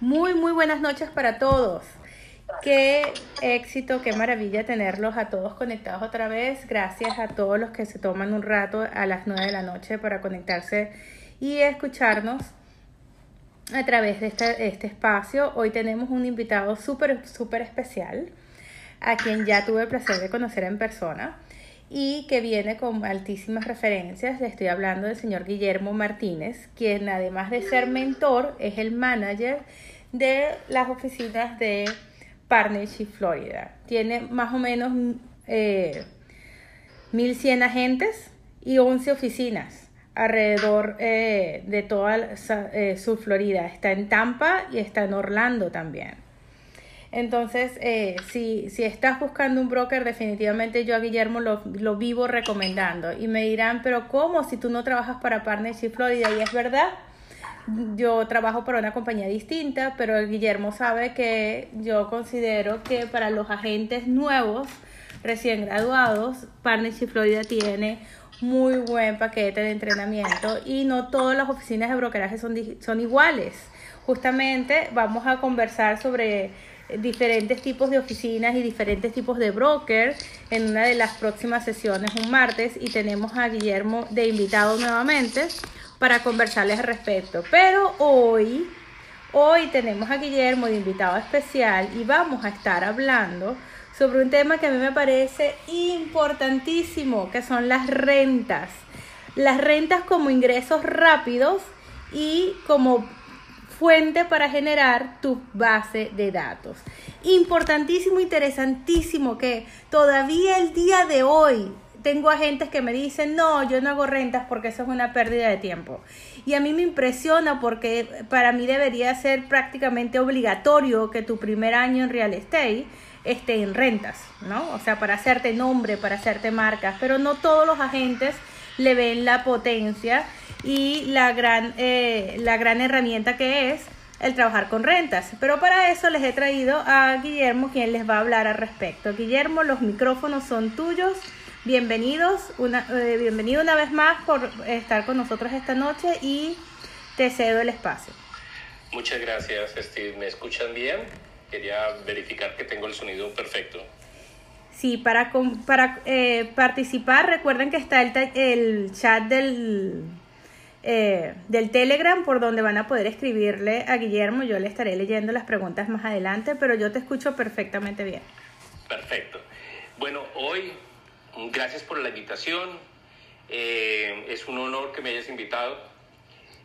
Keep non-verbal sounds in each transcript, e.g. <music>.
Muy, muy buenas noches para todos. Qué éxito, qué maravilla tenerlos a todos conectados otra vez. Gracias a todos los que se toman un rato a las 9 de la noche para conectarse y escucharnos a través de este, este espacio. Hoy tenemos un invitado súper, súper especial, a quien ya tuve el placer de conocer en persona y que viene con altísimas referencias. Le estoy hablando del señor Guillermo Martínez, quien además de ser mentor es el manager de las oficinas de Partnership Florida. Tiene más o menos eh, 1.100 agentes y 11 oficinas alrededor eh, de toda eh, su Florida. Está en Tampa y está en Orlando también. Entonces, eh, si, si estás buscando un broker, definitivamente yo a Guillermo lo, lo, vivo recomendando. Y me dirán, pero ¿cómo si tú no trabajas para Partnership Florida? Y es verdad, yo trabajo para una compañía distinta, pero Guillermo sabe que yo considero que para los agentes nuevos, recién graduados, Partnership Florida tiene muy buen paquete de entrenamiento y no todas las oficinas de brokeraje son, son iguales. Justamente vamos a conversar sobre diferentes tipos de oficinas y diferentes tipos de broker en una de las próximas sesiones un martes y tenemos a Guillermo de invitado nuevamente para conversarles al respecto. Pero hoy, hoy tenemos a Guillermo de invitado especial y vamos a estar hablando sobre un tema que a mí me parece importantísimo, que son las rentas. Las rentas como ingresos rápidos y como fuente para generar tu base de datos. Importantísimo, interesantísimo que todavía el día de hoy tengo agentes que me dicen, no, yo no hago rentas porque eso es una pérdida de tiempo. Y a mí me impresiona porque para mí debería ser prácticamente obligatorio que tu primer año en real estate esté en rentas, ¿no? O sea, para hacerte nombre, para hacerte marcas, pero no todos los agentes le ven la potencia y la gran, eh, la gran herramienta que es el trabajar con rentas. Pero para eso les he traído a Guillermo, quien les va a hablar al respecto. Guillermo, los micrófonos son tuyos. Bienvenidos, una, eh, bienvenido una vez más por estar con nosotros esta noche y te cedo el espacio. Muchas gracias, Steve. ¿Me escuchan bien? Quería verificar que tengo el sonido perfecto. Sí, para, para eh, participar recuerden que está el, el chat del, eh, del Telegram por donde van a poder escribirle a Guillermo. Yo le estaré leyendo las preguntas más adelante, pero yo te escucho perfectamente bien. Perfecto. Bueno, hoy, gracias por la invitación. Eh, es un honor que me hayas invitado.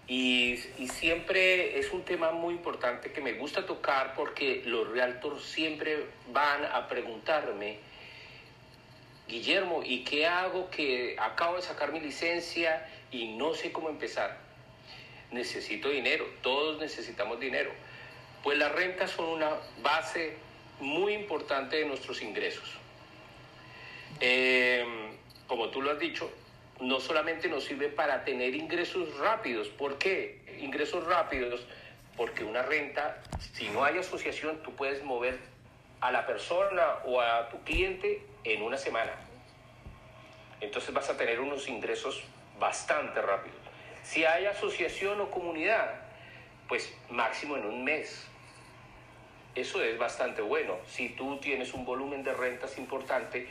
Y, y, siempre es un tema muy importante que me gusta tocar porque los realtors siempre van a preguntarme, Guillermo, ¿y qué hago que acabo de sacar mi licencia y no sé cómo empezar. Necesito dinero, todos necesitamos dinero. Pues las rentas son una base muy importante de nuestros ingresos. Eh, como tú lo has dicho, no solamente nos sirve para tener ingresos rápidos. ¿Por qué? Ingresos rápidos, porque una renta, si no hay asociación, tú puedes mover a la persona o a tu cliente en una semana. Entonces vas a tener unos ingresos bastante rápido. Si hay asociación o comunidad, pues máximo en un mes. Eso es bastante bueno. Si tú tienes un volumen de rentas importante,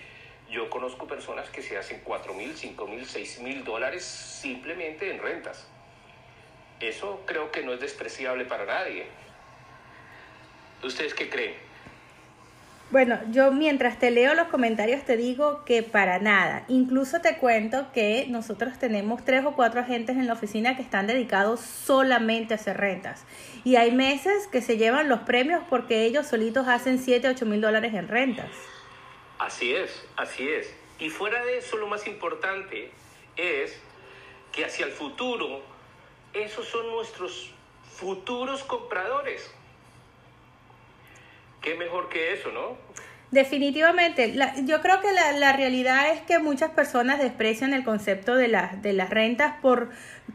yo conozco personas que se hacen 4 mil, 5 mil, 6 mil dólares simplemente en rentas. Eso creo que no es despreciable para nadie. ¿Ustedes qué creen? Bueno, yo mientras te leo los comentarios te digo que para nada. Incluso te cuento que nosotros tenemos tres o cuatro agentes en la oficina que están dedicados solamente a hacer rentas. Y hay meses que se llevan los premios porque ellos solitos hacen 7, 8 mil dólares en rentas. Así es, así es. Y fuera de eso, lo más importante es que hacia el futuro, esos son nuestros futuros compradores. ¿Qué mejor que eso, no? Definitivamente, yo creo que la, realidad es que muchas personas desprecian el concepto de, de las rentas por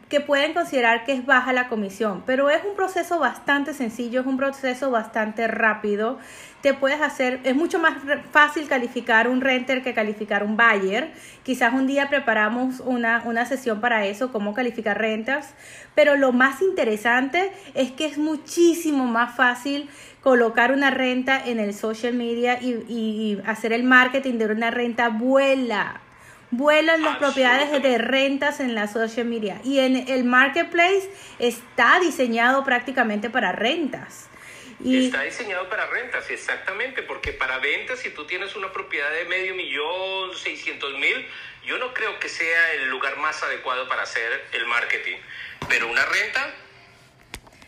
que pueden considerar que es baja la comisión, pero es un proceso bastante sencillo, es un proceso bastante rápido. Te puedes hacer, es mucho más fácil calificar un renter que calificar un buyer. Quizás un día preparamos una, una sesión para eso, cómo calificar rentas, pero lo más interesante es que es muchísimo más fácil colocar una renta en el social media y, hacer el marketing de una renta vuela. Vuelan las propiedades de rentas en la social media y en el marketplace está diseñado prácticamente para rentas. Y está diseñado para rentas, exactamente, porque para ventas, si tú tienes una propiedad de medio millón, seiscientos mil, yo no creo que sea el lugar más adecuado para hacer el marketing. Pero una renta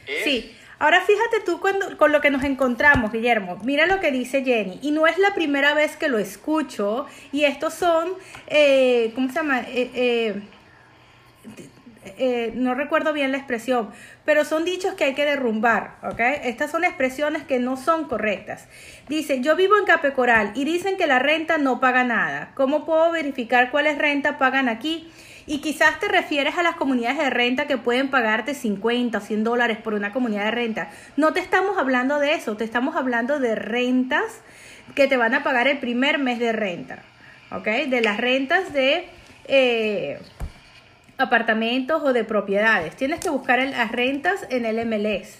es sí. Ahora fíjate tú cuando, con lo que nos encontramos, Guillermo. Mira lo que dice Jenny. Y no es la primera vez que lo escucho. Y estos son, eh, ¿cómo se llama? Eh, eh, no recuerdo bien la expresión, pero son dichos que hay que derrumbar, ¿ok? Estas son expresiones que no son correctas. Dice, yo vivo en Capecoral y dicen que la renta no paga nada. ¿Cómo puedo verificar cuáles renta pagan aquí? Y quizás te refieres a las comunidades de renta que pueden pagarte 50 o 100 dólares por una comunidad de renta. No te estamos hablando de eso, te estamos hablando de rentas que te van a pagar el primer mes de renta. ¿Ok? De las rentas de eh, apartamentos o de propiedades. Tienes que buscar las rentas en el MLS.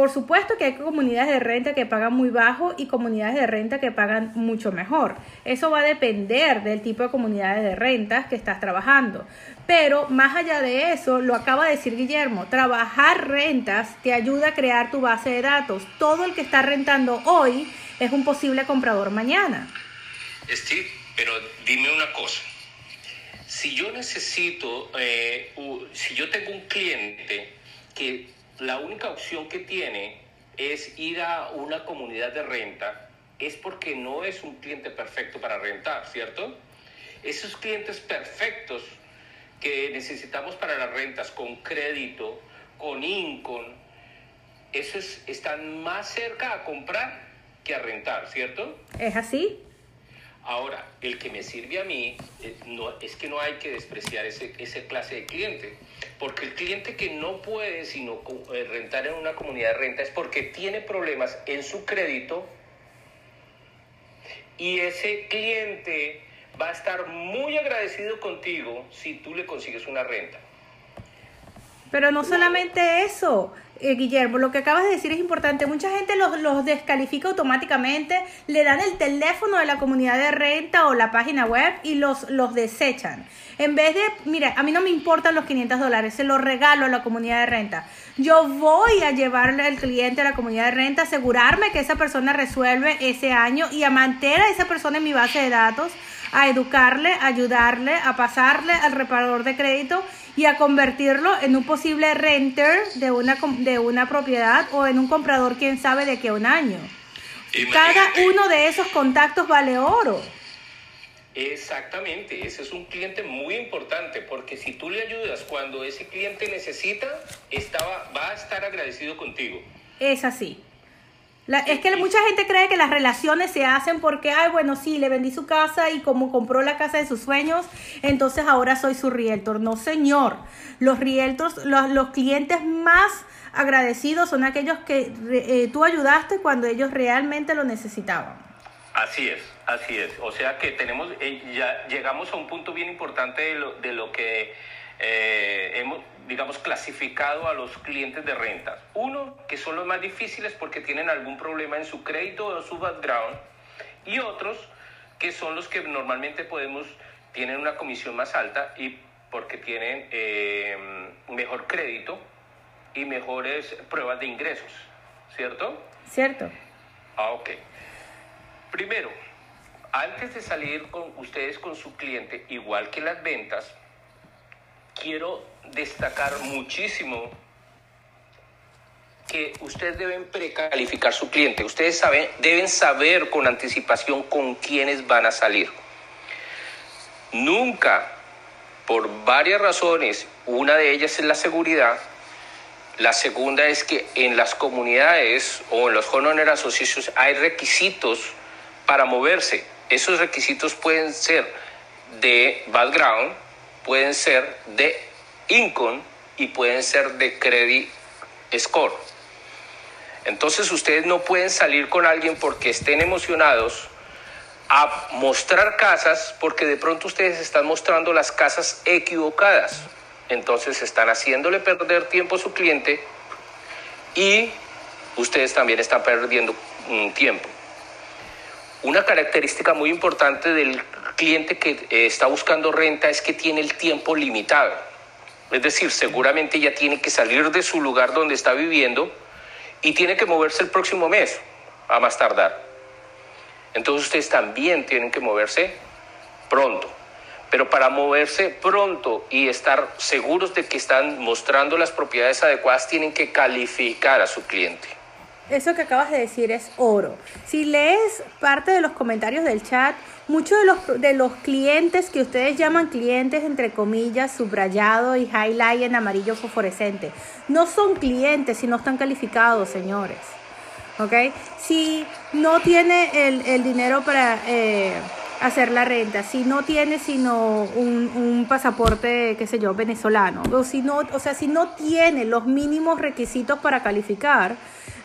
Por supuesto que hay comunidades de renta que pagan muy bajo y comunidades de renta que pagan mucho mejor. Eso va a depender del tipo de comunidades de rentas que estás trabajando. Pero más allá de eso, lo acaba de decir Guillermo, trabajar rentas te ayuda a crear tu base de datos. Todo el que está rentando hoy es un posible comprador mañana. Steve, pero dime una cosa. Si yo necesito, eh, si yo tengo un cliente que la única opción que tiene es ir a una comunidad de renta, es porque no es un cliente perfecto para rentar, ¿cierto? Esos clientes perfectos que necesitamos para las rentas con crédito, con income, esos están más cerca a comprar que a rentar, ¿cierto? ¿Es así? Ahora, el que me sirve a mí, eh, no, es que no hay que despreciar ese, ese clase de cliente, porque el cliente que no puede sino eh, rentar en una comunidad de renta es porque tiene problemas en su crédito y ese cliente va a estar muy agradecido contigo si tú le consigues una renta. Pero no solamente eso, eh, Guillermo, lo que acabas de decir es importante. Mucha gente los, descalifica automáticamente, le dan el teléfono de la comunidad de renta o la página web y los, desechan. En vez de, mira, a mí no me importan los 500 dólares, se los regalo a la comunidad de renta. Yo voy a llevarle al cliente a la comunidad de renta, asegurarme que esa persona resuelve ese año y a mantener a esa persona en mi base de datos, a educarle, ayudarle, a pasarle al reparador de crédito y a convertirlo en un posible renter de una, de una propiedad o en un comprador, quién sabe de qué un año. Cada uno de esos contactos vale oro. Exactamente, ese es un cliente muy importante porque si tú le ayudas cuando ese cliente necesita, estaba, va a estar agradecido contigo. Es así es que mucha gente cree que las relaciones se hacen porque, ay, bueno, sí, le vendí su casa y como compró la casa de sus sueños, entonces ahora soy su realtor. No, señor. Los realtors, los, clientes más agradecidos son aquellos que eh, tú ayudaste cuando ellos realmente lo necesitaban. Así es, así es. O sea que tenemos, eh, ya llegamos a un punto bien importante de lo, de lo que eh, hemos, digamos, clasificado a los clientes de rentas. Uno, que son los más difíciles porque tienen algún problema en su crédito o su background. Y otros, que son los que normalmente podemos, tienen una comisión más alta y porque tienen eh, mejor crédito y mejores pruebas de ingresos. ¿Cierto? Cierto. Ah, ok. Primero, antes de salir con ustedes con su cliente, igual que las ventas, quiero destacar muchísimo que ustedes deben precalificar su cliente. Ustedes deben saber con anticipación con quiénes van a salir. Nunca, por varias razones, una de ellas es la seguridad, la segunda es que en las comunidades o en los homeowner associations hay requisitos para moverse. Esos requisitos pueden ser de background, pueden ser de income y pueden ser de credit score. Entonces ustedes no pueden salir con alguien porque estén emocionados a mostrar casas porque de pronto ustedes están mostrando las casas equivocadas. Entonces están haciéndole perder tiempo a su cliente y ustedes también están perdiendo mm, tiempo. Una característica muy importante del cliente que eh, está buscando renta es que tiene el tiempo limitado. Es decir, seguramente ya tiene que salir de su lugar donde está viviendo y tiene que moverse el próximo mes, a más tardar. Entonces ustedes también tienen que moverse pronto. Pero para moverse pronto y estar seguros de que están mostrando las propiedades adecuadas, tienen que calificar a su cliente. Eso que acabas de decir es oro. Si lees parte de los comentarios del chat, muchos de los, de los clientes que ustedes llaman clientes, entre comillas, subrayado y highlight en amarillo fosforescente, no son clientes si no están calificados, señores. ¿Ok? Si no tiene el, el dinero para eh, hacer la renta, si no tiene sino un, un, pasaporte, qué sé yo, venezolano, o si no, o sea, si no tiene los mínimos requisitos para calificar,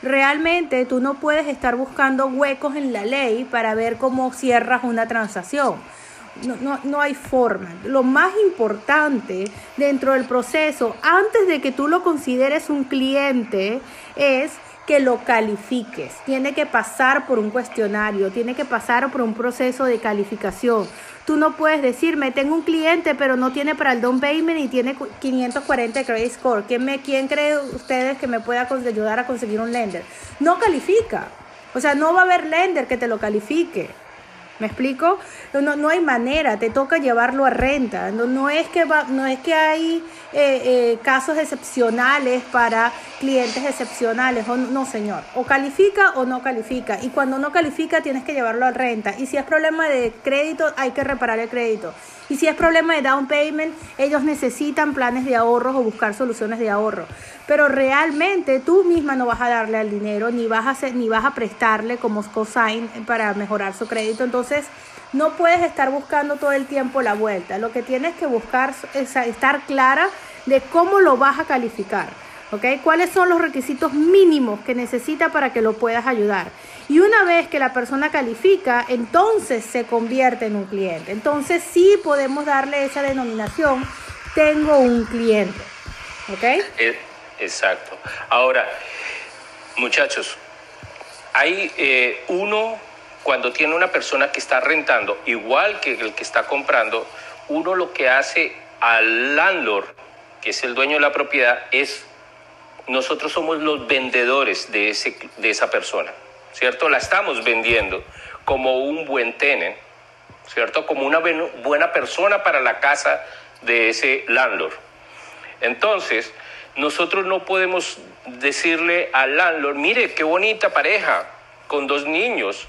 realmente tú no puedes estar buscando huecos en la ley para ver cómo cierras una transacción. No, no, no, hay forma. Lo más importante dentro del proceso, antes de que tú lo consideres un cliente, es que lo califiques. Tiene que pasar por un cuestionario, tiene que pasar por un proceso de calificación. Tú no puedes decirme, tengo un cliente, pero no tiene para el down payment y tiene 540 credit score. ¿Quién, me, ¿Quién cree ustedes que me pueda ayudar a conseguir un lender? No califica. O sea, no va a haber lender que te lo califique. ¿Me explico? No, no hay manera, te toca llevarlo a renta. No, no es, que va, no es que hay eh, eh, casos excepcionales para clientes excepcionales. O, no, señor. O califica o no califica. Y cuando no califica, tienes que llevarlo a renta. Y si es problema de crédito, hay que reparar el crédito. Y si es problema de down payment, ellos necesitan planes de ahorros o buscar soluciones de ahorro. Pero realmente tú misma no vas a darle al dinero, ni vas a, hacer, ni vas a prestarle como cosign para mejorar su crédito. Entonces, no puedes estar buscando todo el tiempo la vuelta. Lo que tienes que buscar es estar clara de cómo lo vas a calificar. ¿ok? ¿Cuáles son los requisitos mínimos que necesita para que lo puedas ayudar? Y una vez que la persona califica, entonces se convierte en un cliente. Entonces sí podemos darle esa denominación, tengo un cliente. ¿Ok? Eh, exacto. Ahora, muchachos, hay eh, uno, cuando tiene una persona que está rentando, igual que el que está comprando, uno lo que hace al landlord, que es el dueño de la propiedad, es nosotros somos los vendedores de, ese, de esa persona. ¿Cierto? La estamos vendiendo como un buen tenant, ¿cierto? Como una buena persona para la casa de ese landlord. Entonces, nosotros no podemos decirle al landlord, mire, qué bonita pareja, con dos niños,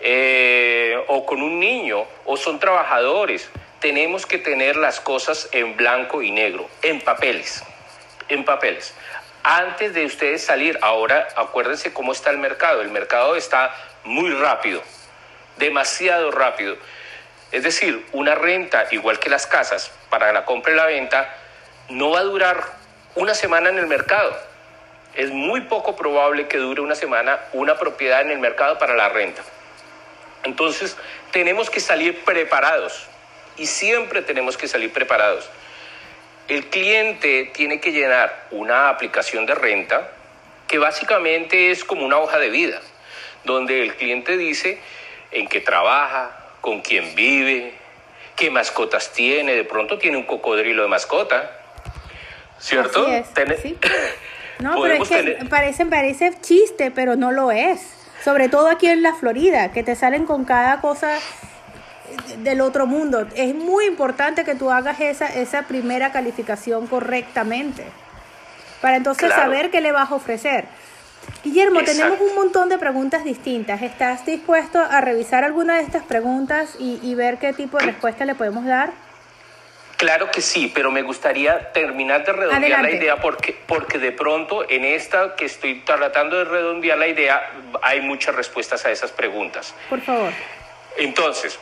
eh, o con un niño, o son trabajadores. Tenemos que tener las cosas en blanco y negro, en papeles, en papeles antes de ustedes salir. Ahora acuérdense cómo está el mercado. El mercado está muy rápido, demasiado rápido. Es decir, una renta, igual que las casas, para la compra y la venta, no va a durar una semana en el mercado. Es muy poco probable que dure una semana una propiedad en el mercado para la renta. Entonces, tenemos que salir preparados y siempre tenemos que salir preparados. El cliente tiene que llenar una aplicación de renta que básicamente es como una hoja de vida, donde el cliente dice en qué trabaja, con quién vive, qué mascotas tiene, de pronto tiene un cocodrilo de mascota, ¿cierto? sí. <laughs> No, pero es que parece, parece chiste, pero no lo es. Sobre todo aquí en la Florida, que te salen con cada cosa del otro mundo. Es muy importante que tú hagas esa, esa primera calificación correctamente para entonces saber qué le vas a ofrecer. Guillermo, tenemos un montón de preguntas distintas. ¿Estás dispuesto a revisar alguna de estas preguntas y, ver qué tipo de respuesta le podemos dar? Claro que sí, pero me gustaría terminar de redondear la idea porque, porque de pronto en esta que estoy tratando de redondear la idea hay muchas respuestas a esas preguntas. Por favor. Entonces,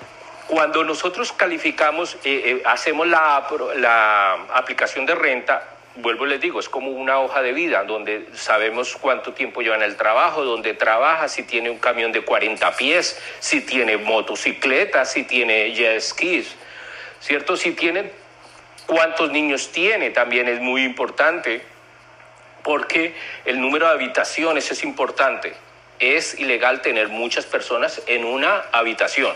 cuando nosotros calificamos, eh, eh, hacemos la, la aplicación de renta, vuelvo y les digo, es como una hoja de vida donde sabemos cuánto tiempo lleva en el trabajo, dónde trabaja, si tiene un camión de 40 pies, si tiene motocicleta, si tiene jet skis, ¿cierto? Si tiene cuántos niños tiene también es muy importante porque el número de habitaciones es importante. Es ilegal tener muchas personas en una habitación.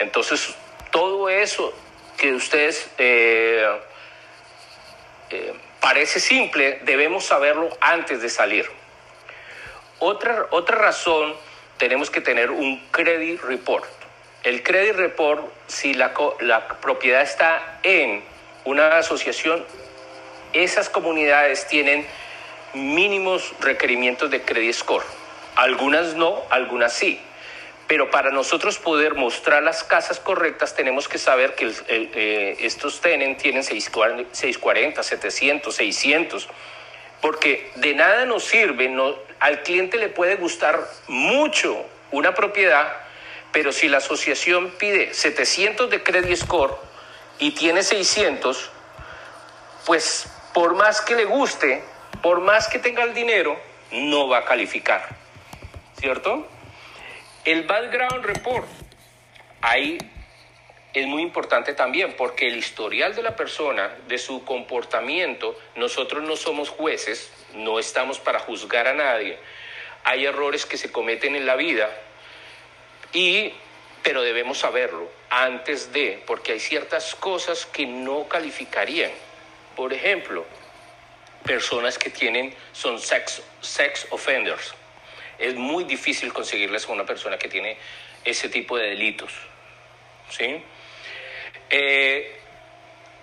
Entonces, todo eso que ustedes eh, eh, parece simple, debemos saberlo antes de salir. Otra, otra razón, tenemos que tener un credit report. El credit report, si la, la propiedad está en una asociación, esas comunidades tienen mínimos requerimientos de credit score. Algunas no, algunas sí. Pero para nosotros poder mostrar las casas correctas, tenemos que saber que eh, estos tienen, tienen 640, 640, 700, 600. Porque de nada nos sirve, al cliente le puede gustar mucho una propiedad, pero si la asociación pide 700 de credit score y tiene 600, pues por más que le guste, por más que tenga el dinero, no va a calificar. ¿Cierto? El background report, ahí es muy importante también porque el historial de la persona, de su comportamiento, nosotros no somos jueces, no estamos para juzgar a nadie. Hay errores que se cometen en la vida y pero debemos saberlo antes de, porque hay ciertas cosas que no calificarían. Por ejemplo, personas que tienen son sex sex offenders. Es muy difícil conseguirles a una persona que tiene ese tipo de delitos. ¿Sí? Eh,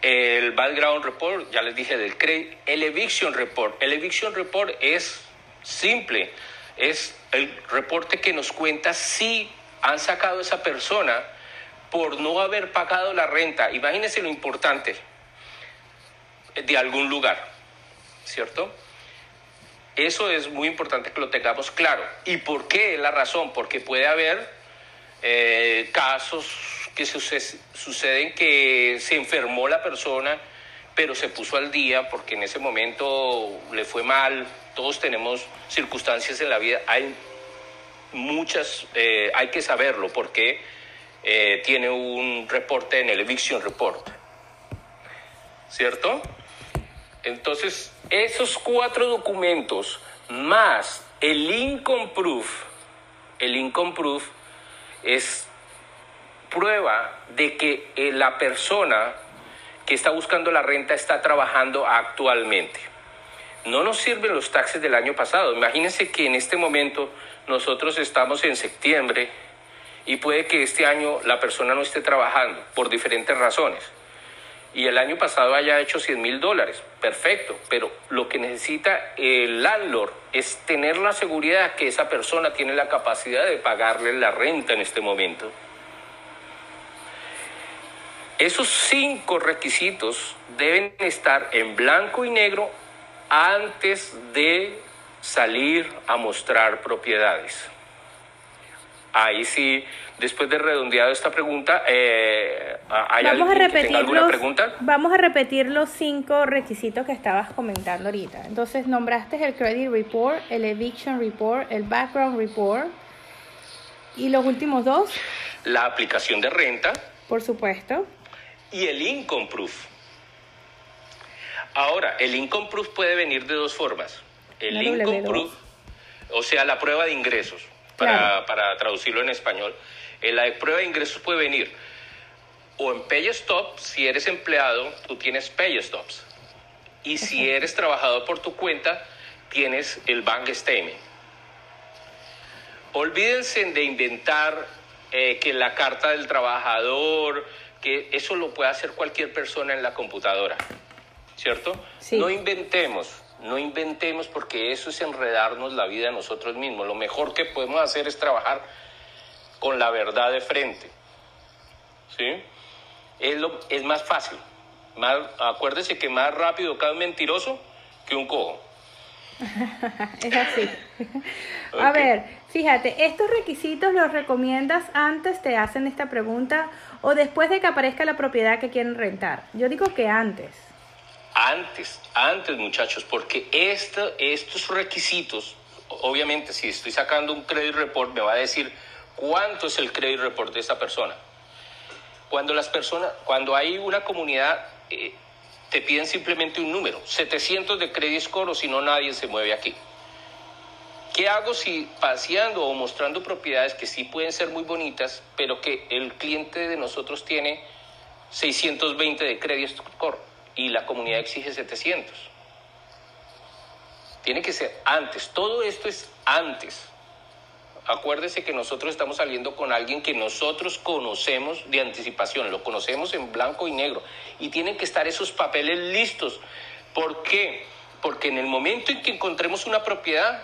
el background report, ya les dije del crédito. El eviction report. El eviction report es simple. Es el reporte que nos cuenta si han sacado a esa persona por no haber pagado la renta. Imagínense lo importante de algún lugar, ¿cierto? Eso es muy importante que lo tengamos claro. ¿Y por qué? La razón, porque puede haber eh, casos que suce- suceden que se enfermó la persona, pero se puso al día porque en ese momento le fue mal. Todos tenemos circunstancias en la vida. Hay muchas, eh, hay que saberlo porque eh, tiene un reporte en el eviction report. ¿Cierto? Entonces, esos cuatro documentos más el income proof, el income proof es prueba de que eh, la persona que está buscando la renta está trabajando actualmente. No nos sirven los taxes del año pasado. Imagínense que en este momento nosotros estamos en septiembre y puede que este año la persona no esté trabajando por diferentes razones y el año pasado haya hecho 100 mil dólares, perfecto, pero lo que necesita el landlord es tener la seguridad que esa persona tiene la capacidad de pagarle la renta en este momento. Esos cinco requisitos deben estar en blanco y negro antes de salir a mostrar propiedades. Ahí sí, después de redondeado esta pregunta, eh, ¿hay Vamos a que tenga alguna los, pregunta? vamos a repetir los cinco requisitos que estabas comentando ahorita. Entonces nombraste el credit report, el eviction report, el background report y los últimos dos, La aplicación de renta por supuesto. y el income proof. Ahora, el income proof puede venir de dos formas. El income W2. proof, o sea, la prueba de ingresos, para, Claro. para traducirlo en español. Eh, La prueba de ingresos puede venir o en pay stop, si eres empleado, tú tienes pay stops. Y si eres trabajador por tu cuenta, tienes el bank statement. Olvídense de inventar eh, que la carta del trabajador, que eso lo puede hacer cualquier persona en la computadora, ¿cierto? Sí. No inventemos, no inventemos porque eso es enredarnos la vida a nosotros mismos. Lo mejor que podemos hacer es trabajar con la verdad de frente, ¿sí? Es, lo, es más fácil, Más, acuérdese que más rápido cae un mentiroso que un cojo. <laughs> es así. A ver, fíjate, ¿estos requisitos los recomiendas antes te hacen esta pregunta o después de que aparezca la propiedad que quieren rentar? Yo digo que antes. Antes, antes muchachos, porque estos requisitos, obviamente si estoy sacando un credit report me va a decir cuánto es el credit report de esta persona. Cuando las personas, cuando hay una comunidad, eh, te piden simplemente un número, 700 de credit score o si no nadie se mueve aquí. ¿Qué hago si paseando o mostrando propiedades que sí pueden ser muy bonitas, pero que el cliente de nosotros tiene 620 de credit score? Y la comunidad exige 700. Tiene que ser antes, todo esto es antes. Acuérdese que nosotros estamos saliendo con alguien que nosotros conocemos de anticipación, lo conocemos en blanco y negro y tienen que estar esos papeles listos. ¿Por qué? Porque en el momento en que encontremos una propiedad,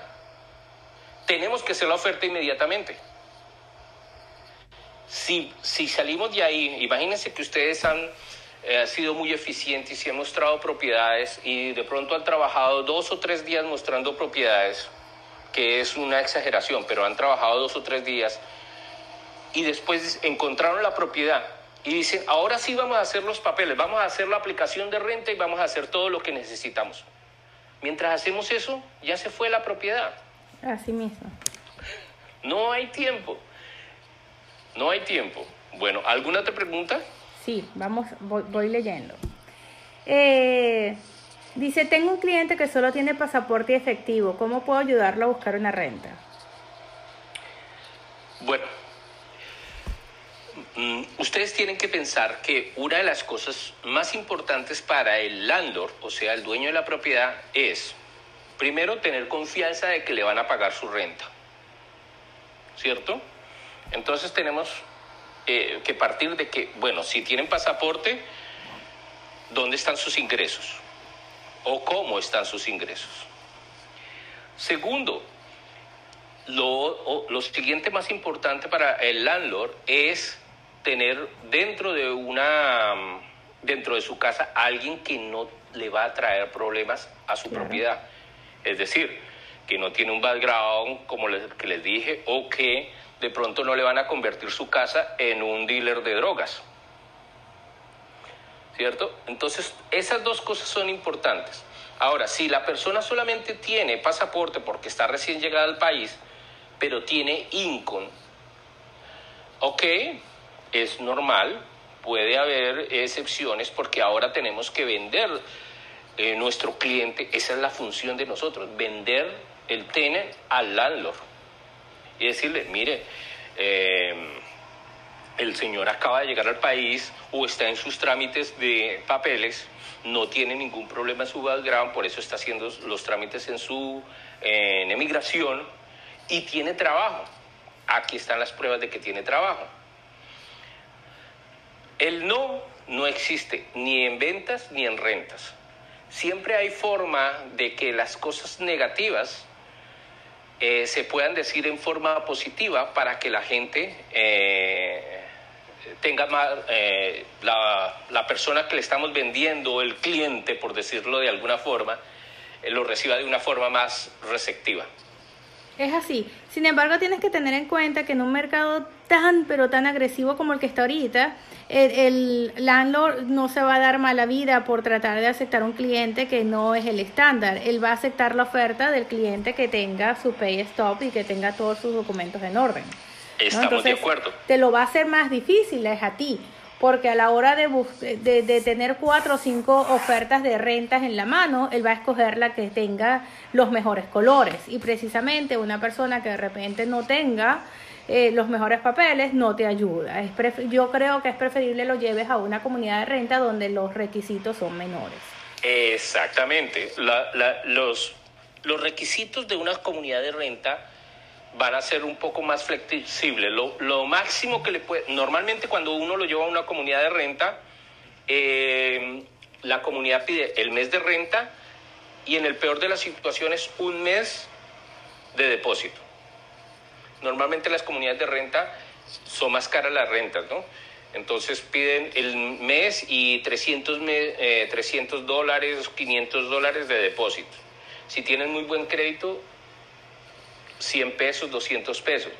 tenemos que hacer la oferta inmediatamente. Si, si salimos de ahí, imagínense que ustedes han eh, ha sido muy eficiente y se ha mostrado propiedades y de pronto han trabajado dos o tres días mostrando propiedades, que es una exageración, pero han trabajado dos o tres días y después encontraron la propiedad y dicen, ahora sí vamos a hacer los papeles, vamos a hacer la aplicación de renta y vamos a hacer todo lo que necesitamos. Mientras hacemos eso, ya se fue la propiedad. Así mismo. No hay tiempo. No hay tiempo. Bueno, ¿alguna otra pregunta? Sí, vamos, voy, leyendo. Eh, dice, tengo un cliente que solo tiene pasaporte efectivo. ¿Cómo puedo ayudarlo a buscar una renta? Bueno, mm, ustedes tienen que pensar que una de las cosas más importantes para el landlord, o sea, el dueño de la propiedad, es, primero, tener confianza de que le van a pagar su renta. ¿Cierto? Entonces tenemos eh, que partir de que, bueno, si tienen pasaporte, ¿dónde están sus ingresos? ¿O cómo están sus ingresos? Segundo, lo, lo siguiente más importante para el landlord es tener dentro de una dentro de su casa alguien que no le va a traer problemas a su propiedad. Es decir, que no tiene un background, como les, que les dije, o que de pronto no le van a convertir su casa en un dealer de drogas. ¿Cierto? Entonces, esas dos cosas son importantes. Ahora, si la persona solamente tiene pasaporte porque está recién llegada al país, pero tiene income, ok, es normal, puede haber excepciones porque ahora tenemos que vender eh, nuestro cliente, esa es la función de nosotros, vender el TENE al landlord y decirle, mire, eh, el señor acaba de llegar al país o está en sus trámites de papeles, no tiene ningún problema en su background, por eso está haciendo los trámites en su en emigración y tiene trabajo. Aquí están las pruebas de que tiene trabajo. El no no existe ni en ventas ni en rentas. Siempre hay forma de que las cosas negativas eh, se puedan decir en forma positiva para que la gente eh, tenga más, eh, la, la, persona que le estamos vendiendo, el cliente, por decirlo de alguna forma, lo reciba de una forma más receptiva. Es así. Sin embargo, tienes que tener en cuenta que en un mercado tan, pero tan agresivo como el que está ahorita, el, landlord no se va a dar mala vida por tratar de aceptar un cliente que no es el estándar. Él va a aceptar la oferta del cliente que tenga su pay stop y que tenga todos sus documentos en orden. Estamos de acuerdo. Te lo va a hacer más difícil, es a ti porque a la hora de, de, tener cuatro o cinco ofertas de rentas en la mano, él va a escoger la que tenga los mejores colores. Y precisamente una persona que de repente no tenga eh, los mejores papeles no te ayuda. Yo creo que es preferible lo lleves a una comunidad de renta donde los requisitos son menores. Exactamente. los, los requisitos de una comunidad de renta van a ser un poco más flexibles. Lo, máximo que le puede, normalmente cuando uno lo lleva a una comunidad de renta, eh, la comunidad pide el mes de renta y en el peor de las situaciones un mes de depósito. Normalmente las comunidades de renta son más caras las rentas, ¿no? Entonces piden el mes y 300, 300 eh, dólares, 500 dólares de depósito. Si tienen muy buen crédito, 100 pesos, 200 pesos.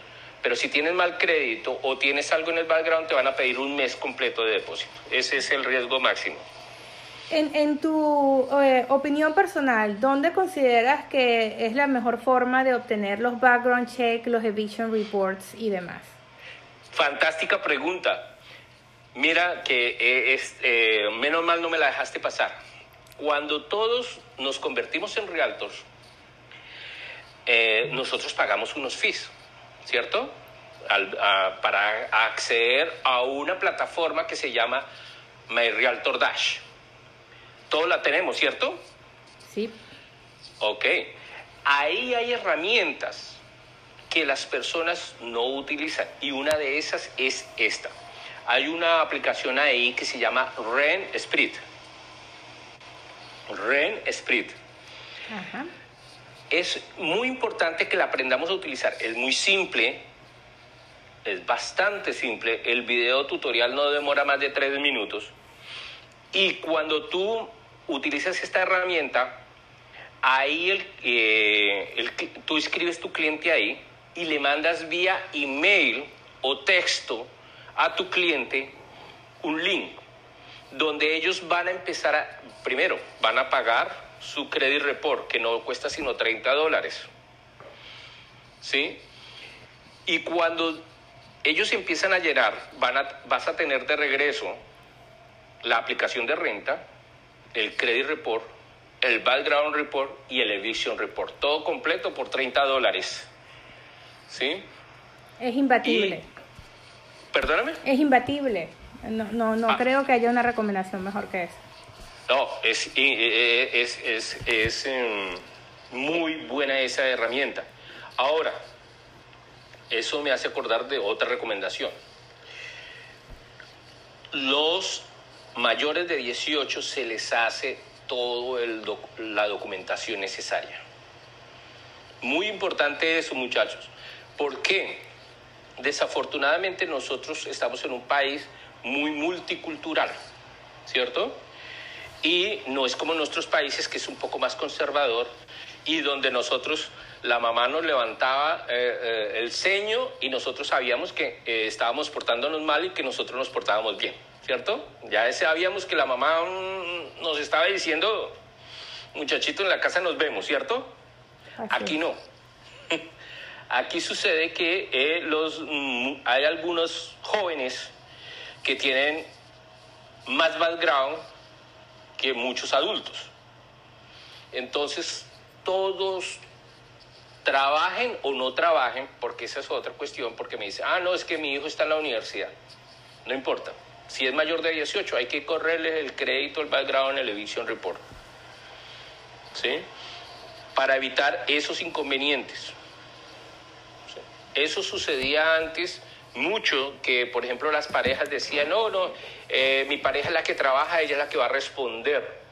Pero si tienes mal crédito o tienes algo en el background, te van a pedir un mes completo de depósito. Ese es el riesgo máximo. En, en tu eh, opinión personal, ¿dónde consideras que es la mejor forma de obtener los background checks, los eviction reports y demás? Fantástica pregunta. Mira que eh, es, eh, menos mal no me la dejaste pasar. Cuando todos nos convertimos en realtors, nosotros pagamos unos fees, ¿cierto? para acceder a una plataforma que se llama My Realtor Dash. Todos la tenemos, ¿cierto? Sí. Ok. Ahí hay herramientas que las personas no utilizan y una de esas es esta. Hay una aplicación ahí que se llama Ren Sprit. Ren Sprit. Ajá. Es muy importante que la aprendamos a utilizar. Es muy simple, es bastante simple. El video tutorial no demora más de tres minutos. Y cuando tú utilizas esta herramienta, ahí el, eh, tú escribes tu cliente ahí y le mandas vía email o texto a tu cliente un link donde ellos van a empezar a, primero, van a pagar su credit report, que no cuesta sino 30 dólares. ¿Sí? Y cuando ellos empiezan a llenar, van a, vas a tener de regreso la aplicación de renta el credit report, el background report y el eviction report. Todo completo por 30 dólares. ¿Sí? Es imbatible. ¿Perdóname? Es imbatible. No, no, no ah. creo que haya una recomendación mejor que esa. No, es, es, es, es em, muy buena esa herramienta. Ahora, eso me hace acordar de otra recomendación. Los mayores de 18 se les hace toda la documentación necesaria. Muy importante eso, muchachos. ¿Por qué? Desafortunadamente nosotros estamos en un país muy multicultural, ¿cierto? Y no es como nuestros países, que es un poco más conservador, y donde nosotros, la mamá nos levantaba eh, eh, el ceño y nosotros sabíamos que eh, estábamos portándonos mal y que nosotros nos portábamos bien. ¿cierto? Ya sabíamos que la mamá mm, nos estaba diciendo, muchachito, en la casa nos vemos, ¿cierto? Aquí no. <laughs> Aquí sucede que los, mm, hay algunos jóvenes que tienen más background que muchos adultos. Entonces, todos trabajen o no trabajen, porque esa es otra cuestión, porque me dice, ah, no, es que mi hijo está en la universidad. No importa. Si es mayor de 18, hay que correrle el crédito, el background, el eviction report. ¿Sí? Para evitar esos inconvenientes. Eso sucedía antes mucho, que por ejemplo las parejas decían, no, no, eh, mi pareja es la que trabaja, ella es la que va a responder.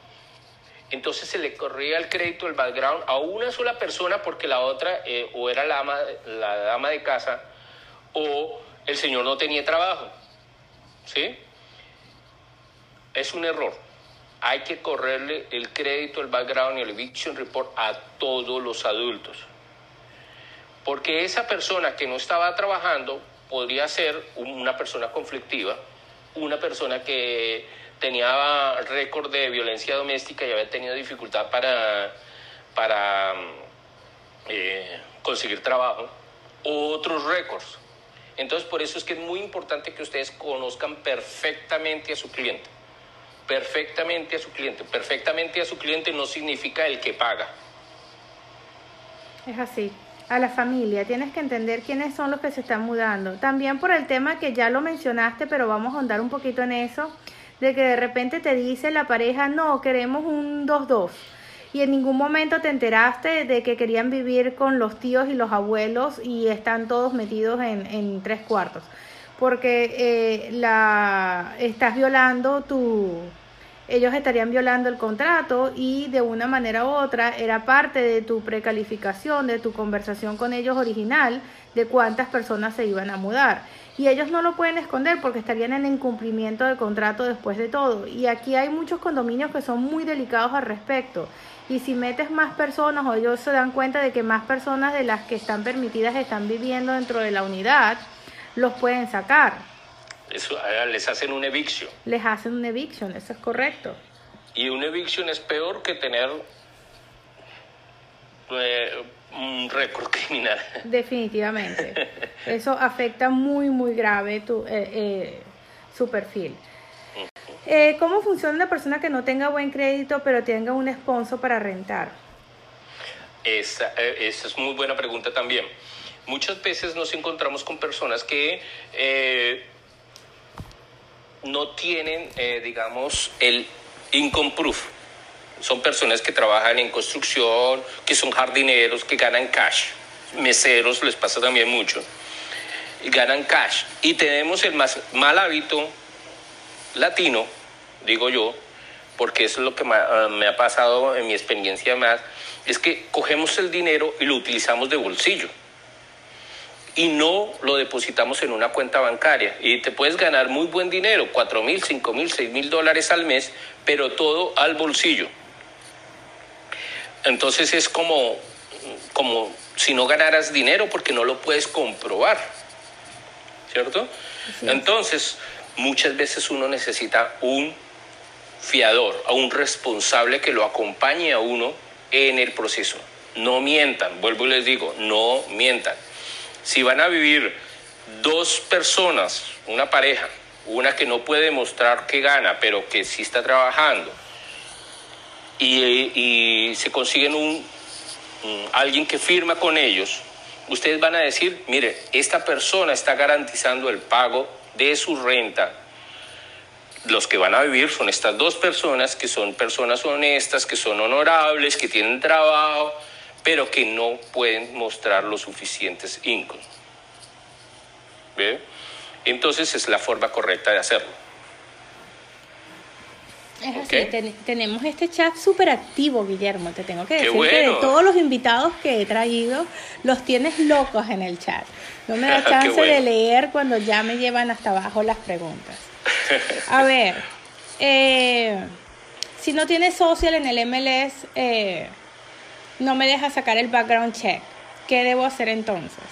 Entonces se le corría el crédito, el background a una sola persona porque la otra eh, o era la, ama, la dama de casa o el señor no tenía trabajo. ¿Sí? Es un error. Hay que correrle el crédito, el background y el eviction report a todos los adultos. Porque esa persona que no estaba trabajando podría ser una persona conflictiva, una persona que tenía récord de violencia doméstica y había tenido dificultad para, para eh, conseguir trabajo, otros récords. Entonces, por eso es que es muy importante que ustedes conozcan perfectamente a su cliente perfectamente a su cliente. Perfectamente a su cliente no significa el que paga. Es así. A la familia, tienes que entender quiénes son los que se están mudando. También por el tema que ya lo mencionaste, pero vamos a andar un poquito en eso, de que de repente te dice la pareja, no, queremos un 2-2. Y en ningún momento te enteraste de que querían vivir con los tíos y los abuelos y están todos metidos en, en tres cuartos. Porque eh, la, estás violando tu, ellos estarían violando el contrato y de una manera u otra era parte de tu precalificación, de tu conversación con ellos original, de cuántas personas se iban a mudar. Y ellos no lo pueden esconder porque estarían en incumplimiento del contrato después de todo. Y aquí hay muchos condominios que son muy delicados al respecto. Y si metes más personas o ellos se dan cuenta de que más personas de las que están permitidas están viviendo dentro de la unidad, los pueden sacar. Eso, eh, les hacen un eviction. Les hacen un eviction, eso es correcto. Y un eviction es peor que tener eh, un récord criminal. <laughs> Definitivamente. Eso afecta muy, muy grave tu, eh, su perfil. ¿Cómo funciona una persona que no tenga buen crédito pero tenga un sponsor para rentar? Esa, esa es muy buena pregunta también. Muchas veces nos encontramos con personas que no tienen, eh, digamos, el income proof. Son personas que trabajan en construcción, que son jardineros, que ganan cash. Meseros les pasa también mucho. Ganan cash. Y tenemos el más mal hábito latino, digo yo, porque eso es lo que ah, me ha pasado en mi experiencia más, es que cogemos el dinero y lo utilizamos de bolsillo y no lo depositamos en una cuenta bancaria. Y te puedes ganar muy buen dinero, 4 mil, 5 mil, 6 mil dólares al mes, pero todo al bolsillo. Entonces es como, como si no ganaras dinero porque no lo puedes comprobar. ¿Cierto? Entonces, muchas veces uno necesita un fiador, a un responsable que lo acompañe a uno en el proceso. No mientan, vuelvo y les digo, no mientan si van a vivir dos personas, una pareja, una que no puede mostrar que gana, pero que sí está trabajando, y, se consiguen un, alguien que firma con ellos, ustedes van a decir, mire, esta persona está garantizando el pago de su renta. Los que van a vivir son estas dos personas que son personas honestas, que son honorables, que tienen trabajo, pero que no pueden mostrar los suficientes incomes. ¿Ve? Entonces es la forma correcta de hacerlo. Es así, tenemos este chat súper activo, Guillermo. Te tengo que decir que de todos los invitados que he traído, los tienes locos en el chat. No me da <laughs> chance de leer cuando ya me llevan hasta abajo las preguntas. A ver, eh, si no tienes social en el MLS, eh, no me deja sacar el background check. ¿Qué debo hacer entonces?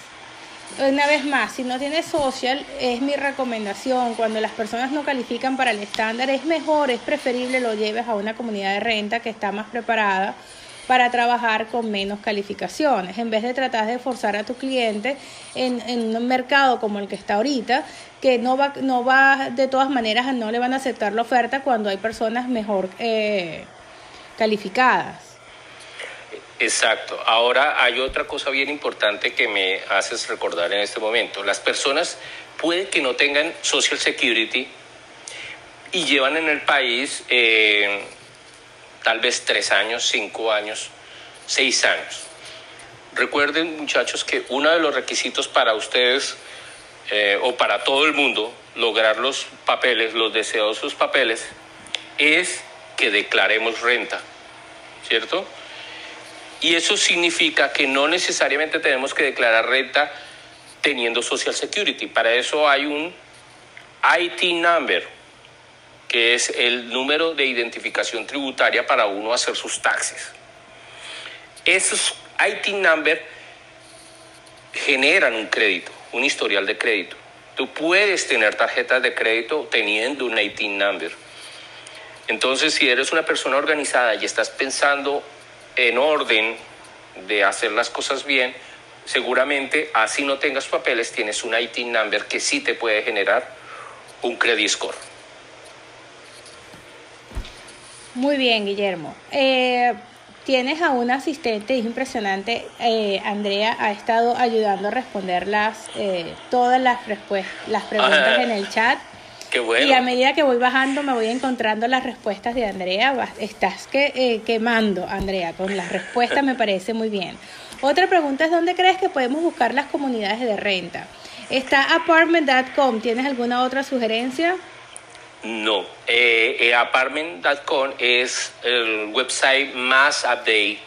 Una vez más, si no tienes social, es mi recomendación. Cuando las personas no califican para el estándar, es mejor, es preferible lo lleves a una comunidad de renta que está más preparada para trabajar con menos calificaciones, en vez de tratar de forzar a tu cliente en, un mercado como el que está ahorita, que no va, no va de todas maneras, no le van a aceptar la oferta cuando hay personas mejor eh, calificadas. Exacto. Ahora hay otra cosa bien importante que me haces recordar en este momento. Las personas pueden que no tengan Social Security y llevan en el país eh, tal vez tres años, cinco años, seis años. Recuerden muchachos que uno de los requisitos para ustedes eh, o para todo el mundo lograr los papeles, los deseosos papeles, es que declaremos renta, ¿cierto? Y eso significa que no necesariamente tenemos que declarar renta teniendo Social Security. Para eso hay un IT number, que es el número de identificación tributaria para uno hacer sus taxes. Esos IT number generan un crédito, un historial de crédito. Tú puedes tener tarjetas de crédito teniendo un IT number. Entonces, si eres una persona organizada y estás pensando en orden de hacer las cosas bien, seguramente así no tengas papeles, tienes un IT number que sí te puede generar un credit score. Muy bien, Guillermo. Eh, tienes a un asistente, es impresionante. Eh, Andrea ha estado ayudando a responder las, eh, todas las, las preguntas en el chat. Y a medida que voy bajando me voy encontrando las respuestas de Andrea. Estás que, eh, quemando, Andrea, con las respuestas me parece muy bien. Otra pregunta es, ¿dónde crees que podemos buscar las comunidades de renta? Está apartment.com. ¿Tienes alguna otra sugerencia? No, eh, eh, apartment.com es el website más update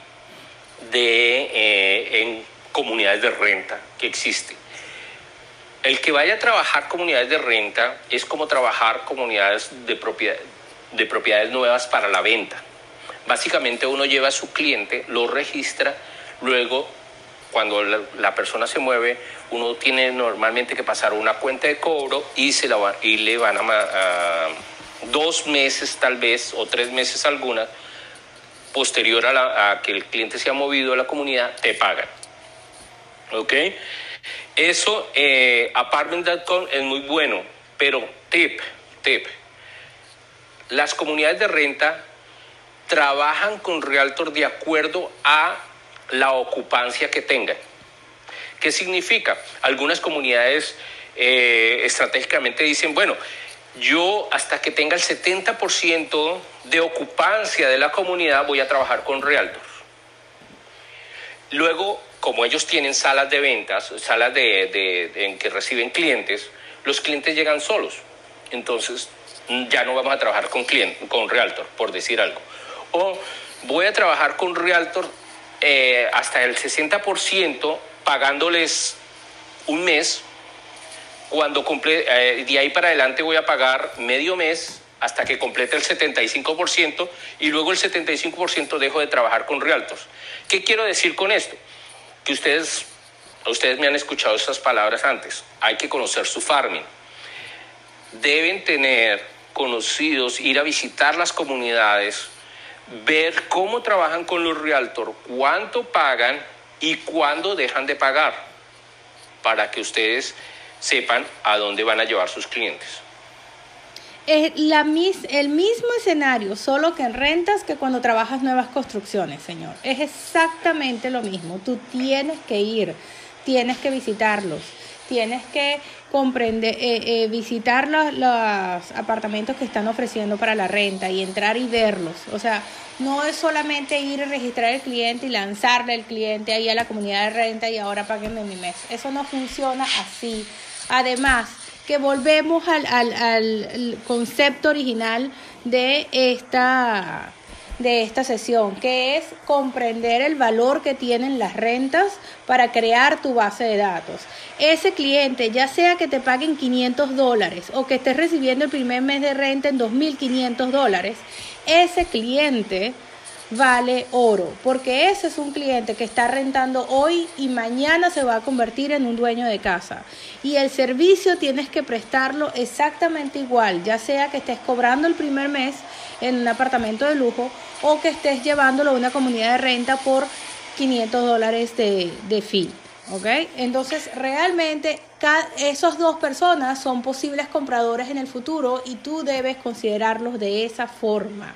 de, en comunidades de renta que existe. El que vaya a trabajar comunidades de renta es como trabajar comunidades de, de propiedades nuevas para la venta. Básicamente uno lleva a su cliente, lo registra, luego cuando la, persona se mueve, uno tiene normalmente que pasar una cuenta de cobro y, se la le van a, dos meses tal vez o tres meses alguna, posterior a, que el cliente se ha movido a la comunidad, te pagan. ¿Ok? Eso, eh, apartment.com es muy bueno, pero tip, tip. Las comunidades de renta trabajan con Realtor de acuerdo a la ocupancia que tengan. ¿Qué significa? Algunas comunidades eh, estratégicamente dicen, bueno, yo hasta que tenga el 70% de ocupancia de la comunidad voy a trabajar con Realtor. Luego, como ellos tienen salas de ventas, salas de, en que reciben clientes, los clientes llegan solos. Entonces, ya no vamos a trabajar con, con Realtor, por decir algo. O voy a trabajar con Realtor eh, hasta el 60% pagándoles un mes. Cuando cumple, eh, de ahí para adelante voy a pagar medio mes hasta que complete el 75% y luego el 75% dejo de trabajar con Realtors. ¿Qué quiero decir con esto? Que ustedes, ustedes me han escuchado estas palabras antes. Hay que conocer su farming. Deben tener conocidos, ir a visitar las comunidades, ver cómo trabajan con los realtor, cuánto pagan y cuándo dejan de pagar, para que ustedes sepan a dónde van a llevar sus clientes. Es la, el mismo escenario, solo que en rentas que cuando trabajas nuevas construcciones, señor. Es exactamente lo mismo. Tú tienes que ir, tienes que visitarlos tienes que comprender, eh, eh, visitar los, los, apartamentos que están ofreciendo para la renta y entrar y verlos. O sea, no es solamente ir y registrar el cliente y lanzarle el cliente ahí a la comunidad de renta y ahora paguenme mi mes. Eso no funciona así. Además, que volvemos al, al, al concepto original de esta de esta sesión, que es comprender el valor que tienen las rentas para crear tu base de datos. Ese cliente, ya sea que te paguen 500 dólares o que estés recibiendo el primer mes de renta en 2.500 dólares, ese cliente vale oro, porque ese es un cliente que está rentando hoy y mañana se va a convertir en un dueño de casa. Y el servicio tienes que prestarlo exactamente igual, ya sea que estés cobrando el primer mes en un apartamento de lujo o que estés llevándolo a una comunidad de renta por 500 dólares de, de fee. ¿Ok? Entonces, realmente esas dos personas son posibles compradores en el futuro y tú debes considerarlos de esa forma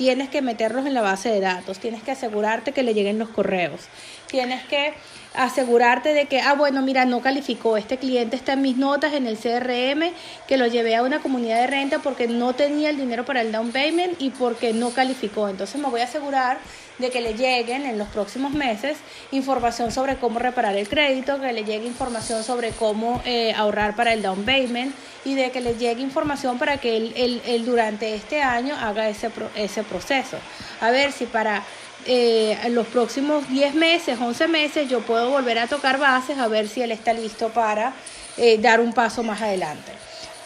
tienes que meterlos en la base de datos, tienes que asegurarte que le lleguen los correos, tienes que asegurarte de que, ah, bueno, mira, no calificó, este cliente está en mis notas en el CRM, que lo llevé a una comunidad de renta porque no tenía el dinero para el down payment y porque no calificó. Entonces me voy a asegurar de que le lleguen en los próximos meses información sobre cómo reparar el crédito, que le llegue información sobre cómo eh, ahorrar para el down payment y de que le llegue información para que él, durante este año haga ese, ese proceso. A ver si para eh, los próximos 10 meses, 11 meses, yo puedo volver a tocar bases a ver si él está listo para eh, dar un paso más adelante.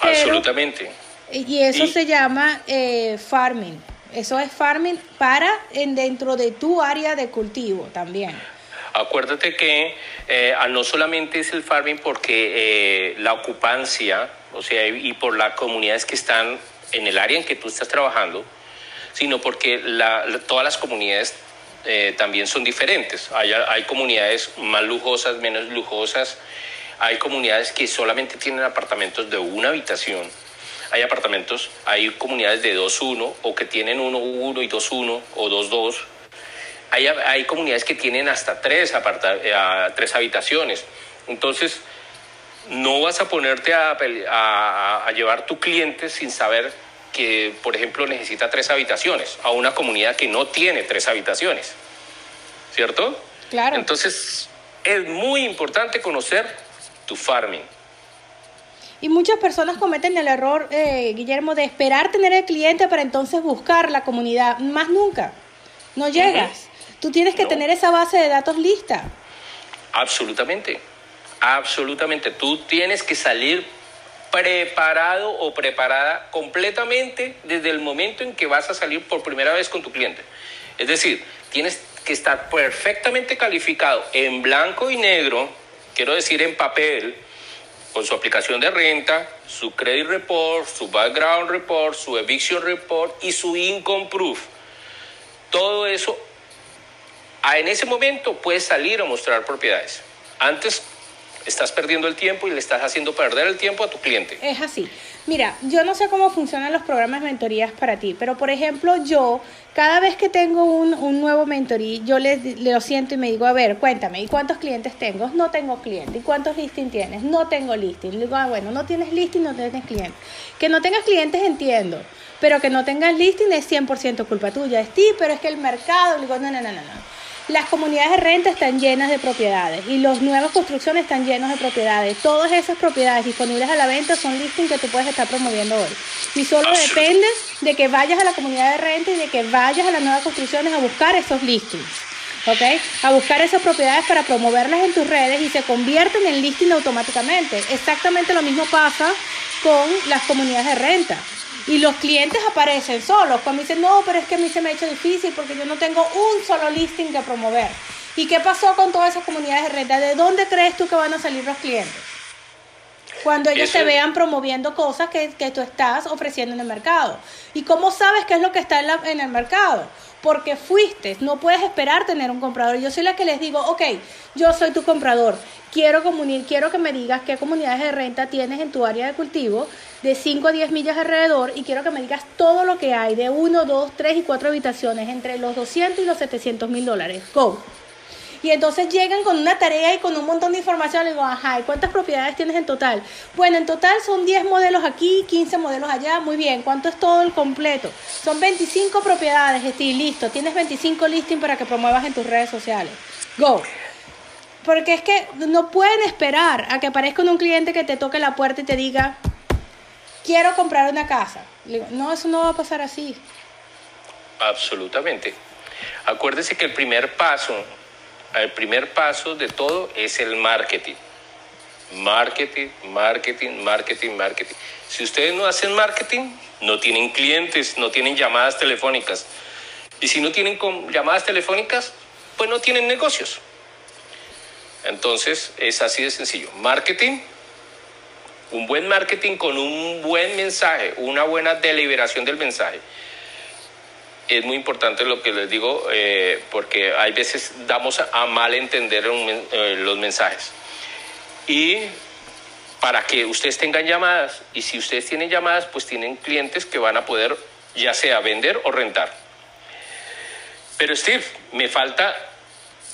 Absolutamente. Y eso se llama farming. Eso es farming para en dentro de tu área de cultivo también. Acuérdate que eh, no solamente es el farming porque eh, la ocupancia, o sea, y por las comunidades que están en el área en que tú estás trabajando, sino porque todas las comunidades eh, también son diferentes. Hay, hay comunidades más lujosas, menos lujosas. Hay comunidades que solamente tienen apartamentos de una habitación hay apartamentos, hay comunidades de 2-1 o que tienen 1-1 y 2-1 o 2-2. Hay, hay, comunidades que tienen hasta tres, aparta, eh, tres habitaciones. Entonces, no vas a ponerte a, a, a, llevar tu cliente sin saber que, por ejemplo, necesita tres habitaciones a una comunidad que no tiene tres habitaciones. ¿Cierto? Claro. Entonces, es muy importante conocer tu farming. Y muchas personas cometen el error, eh, Guillermo, de esperar tener el cliente para entonces buscar la comunidad. Más nunca. No llegas. Tú tienes que tener esa base de datos lista. Absolutamente. Absolutamente. Tú tienes que salir preparado o preparada completamente desde el momento en que vas a salir por primera vez con tu cliente. Es decir, tienes que estar perfectamente calificado en blanco y negro, quiero decir en papel, con su aplicación de renta, su credit report, su background report, su eviction report y su income proof. Todo eso, en ese momento puedes salir a mostrar propiedades. Antes estás perdiendo el tiempo y le estás haciendo perder el tiempo a tu cliente. Es así. Mira, yo no sé cómo funcionan los programas de mentorías para ti, pero por ejemplo, yo cada vez que tengo un, un nuevo mentorí, yo le, lo siento y me digo, a ver, cuéntame, ¿y cuántos clientes tengo? No tengo clientes. ¿Y cuántos listing tienes? No tengo listing. Le digo, ah, bueno, no tienes listing, no tienes clientes. Que no tengas clientes entiendo, pero que no tengas listing es 100% culpa tuya. Es ti, pero es que el mercado, le digo, no, no, no, no. no. Las comunidades de renta están llenas de propiedades y las nuevas construcciones están llenas de propiedades. Todas esas propiedades disponibles a la venta son listings que tú puedes estar promoviendo hoy. Y solo depende de que vayas a la comunidad de renta y de que vayas a las nuevas construcciones a buscar esos listings. ¿ok? A buscar esas propiedades para promoverlas en tus redes y se convierten en listing automáticamente. Exactamente lo mismo pasa con las comunidades de renta y los clientes aparecen solos. Cuando dicen, no, pero es que a mí se me ha hecho difícil porque yo no tengo un solo listing que promover. ¿Y qué pasó con todas esas comunidades de renta? ¿De dónde crees tú que van a salir los clientes? Cuando ellos te vean promoviendo cosas que, que, tú estás ofreciendo en el mercado. ¿Y cómo sabes qué es lo que está en, la, en el mercado? Porque fuiste, no puedes esperar tener un comprador. Yo soy la que les digo, ok, yo soy tu comprador. Quiero, quiero que me digas qué comunidades de renta tienes en tu área de cultivo de 5 a 10 millas alrededor y quiero que me digas todo lo que hay de 1, 2, 3 y 4 habitaciones entre los 200 y los 700 mil dólares. Go. Y entonces llegan con una tarea y con un montón de información. Le digo, ajá, ¿y cuántas propiedades tienes en total? Bueno, en total son 10 modelos aquí, 15 modelos allá. Muy bien, ¿cuánto es todo el completo? Son 25 propiedades, estoy listo. Tienes 25 listings para que promuevas en tus redes sociales. Go. Porque es que no pueden esperar a que aparezca un cliente que te toque la puerta y te diga, quiero comprar una casa. no, eso no va a pasar así. Absolutamente. Acuérdese que el primer paso, el primer paso de todo es el marketing. Marketing, marketing, marketing, marketing. Si ustedes no hacen marketing, no tienen clientes, no tienen llamadas telefónicas. Y si no tienen llamadas telefónicas, pues no tienen negocios. Entonces es así de sencillo. Marketing, un buen marketing con un buen mensaje, una buena deliberación del mensaje. Es muy importante lo que les digo eh, porque hay veces damos a mal entender eh, los mensajes. Y para que ustedes tengan llamadas y si ustedes tienen llamadas pues tienen clientes que van a poder ya sea vender o rentar. Pero Steve, me falta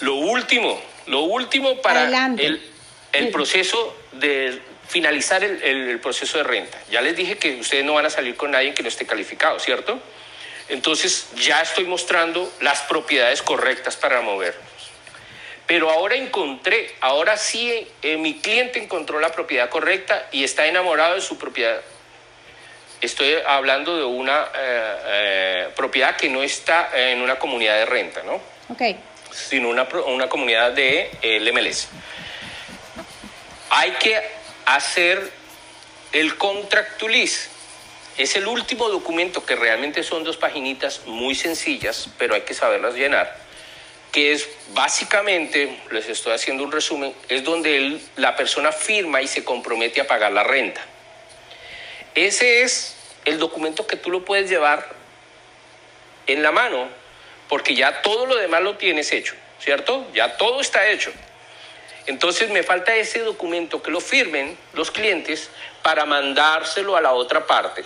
lo último, lo último para el, el proceso de finalizar el, proceso de renta. Ya les dije que ustedes no van a salir con nadie que no esté calificado, ¿cierto? Entonces ya estoy mostrando las propiedades correctas para movernos. Pero ahora encontré, ahora sí eh, mi cliente encontró la propiedad correcta y está enamorado de su propiedad. Estoy hablando de una eh, eh, propiedad que no está en una comunidad de renta, ¿no? Ok. Sino una, una comunidad de MLS. Hay que hacer el contract to lease. Es el último documento que realmente son dos paginitas muy sencillas, pero hay que saberlas llenar, que es básicamente, les estoy haciendo un resumen, es donde la persona firma y se compromete a pagar la renta. Ese es el documento que tú lo puedes llevar en la mano, porque ya todo lo demás lo tienes hecho, ¿cierto? Ya todo está hecho. Entonces me falta ese documento que lo firmen los clientes para mandárselo a la otra parte.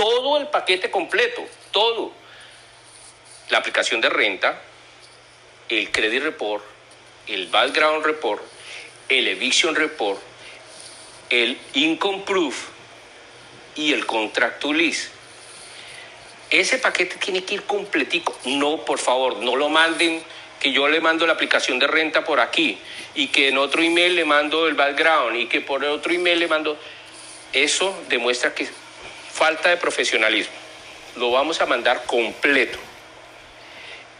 Todo el paquete completo, todo. La aplicación de renta, el credit report, el background report, el eviction report, el income proof y el contract lease. Ese paquete tiene que ir completico. No, por favor, no lo manden que yo le mando la aplicación de renta por aquí y que en otro email le mando el background y que por otro email le mando... eso demuestra que falta de profesionalismo. Lo vamos a mandar completo.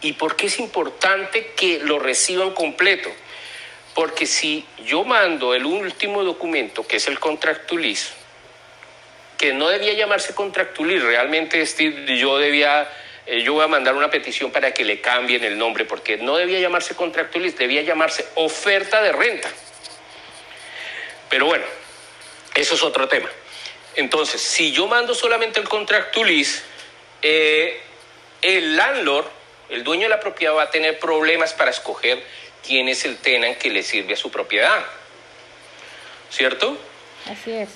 ¿Y por qué es importante que lo reciban completo? Porque si yo mando el último documento, que es el contractulis, que no debía llamarse contractulis, realmente este, yo debía, eh, yo voy a mandar una petición para que le cambien el nombre, porque no debía llamarse contractulis, debía llamarse oferta de renta. Pero bueno, eso es otro tema. Entonces, si yo mando solamente el contractulis, eh, el landlord, el dueño de la propiedad, va a tener problemas para escoger quién es el tenant que le sirve a su propiedad. ¿Cierto? Así es.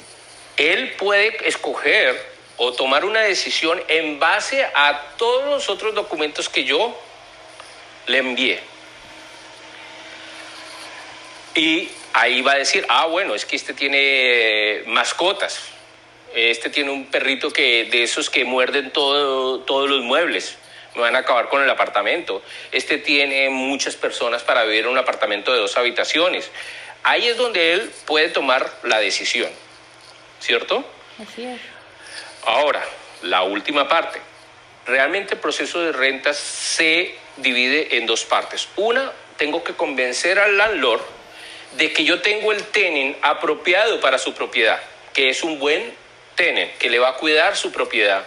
Él puede escoger o tomar una decisión en base a todos los otros documentos que yo le envié. Y ahí va a decir, ah, bueno, es que este tiene mascotas, este tiene un perrito que de esos que muerden todo, todos los muebles, me van a acabar con el apartamento. Este tiene muchas personas para vivir en un apartamento de dos habitaciones. Ahí es donde él puede tomar la decisión, ¿cierto? Así es. Ahora, la última parte. Realmente el proceso de rentas se divide en dos partes. Una, tengo que convencer al landlord de que yo tengo el tenant apropiado para su propiedad, que es un buen tenant, que le va a cuidar su propiedad.